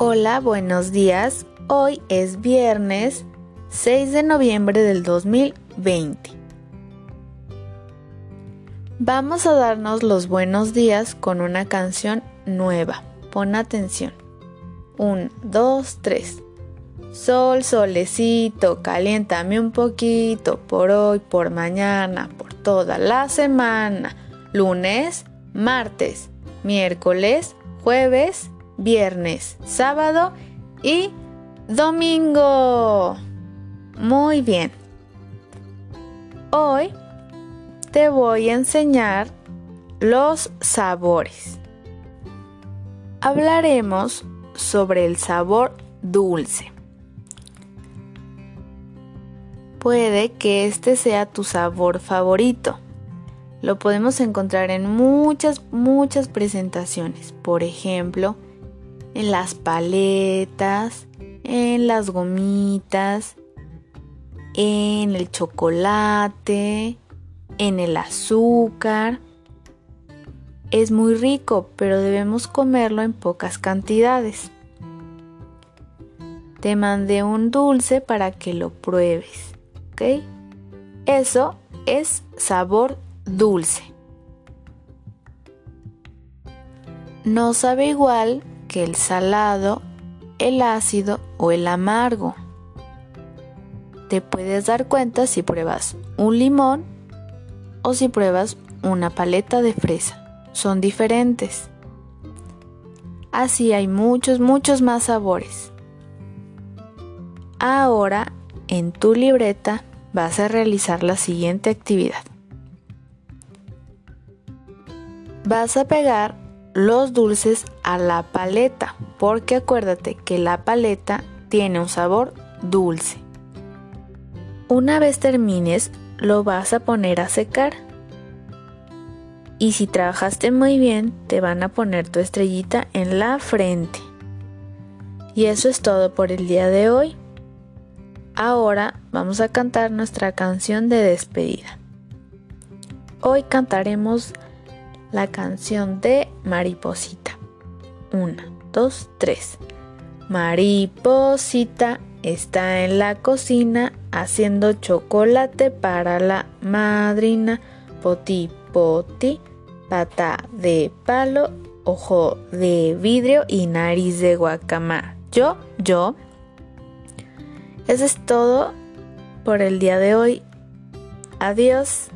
Hola, buenos días. Hoy es viernes 6 de noviembre del 2020. Vamos a darnos los buenos días con una canción nueva. Pon atención. 1, 2, 3. Sol, solecito, caliéntame un poquito por hoy, por mañana, por toda la semana. Lunes, martes, miércoles, jueves, viernes, sábado y domingo. Muy bien. Hoy te voy a enseñar los sabores. Hablaremos sobre el sabor dulce. Puede que este sea tu sabor favorito. Lo podemos encontrar en muchas, muchas presentaciones. Por ejemplo, en las paletas, en las gomitas, en el chocolate, en el azúcar. Es muy rico, pero debemos comerlo en pocas cantidades. Te mandé un dulce para que lo pruebes, ¿ok? Eso es sabor dulce. No sabe igual que el salado, el ácido o el amargo. Te puedes dar cuenta si pruebas un limón o si pruebas una paleta de fresa. Son diferentes. Así hay muchos, muchos más sabores. Ahora, en tu libreta vas a realizar la siguiente actividad. Vas a pegar los dulces a la paleta, porque acuérdate que la paleta tiene un sabor dulce. Una vez termines, lo vas a poner a secar. Y si trabajaste muy bien, te van a poner tu estrellita en la frente. Y eso es todo por el día de hoy. Ahora vamos a cantar nuestra canción de despedida. Hoy cantaremos la canción de Mariposita. Una, dos, tres. Mariposita está en la cocina haciendo chocolate para la madrina. Poti, poti, pata de palo, ojo de vidrio y nariz de guacamar. Yo, yo. Eso es todo por el día de hoy. Adiós.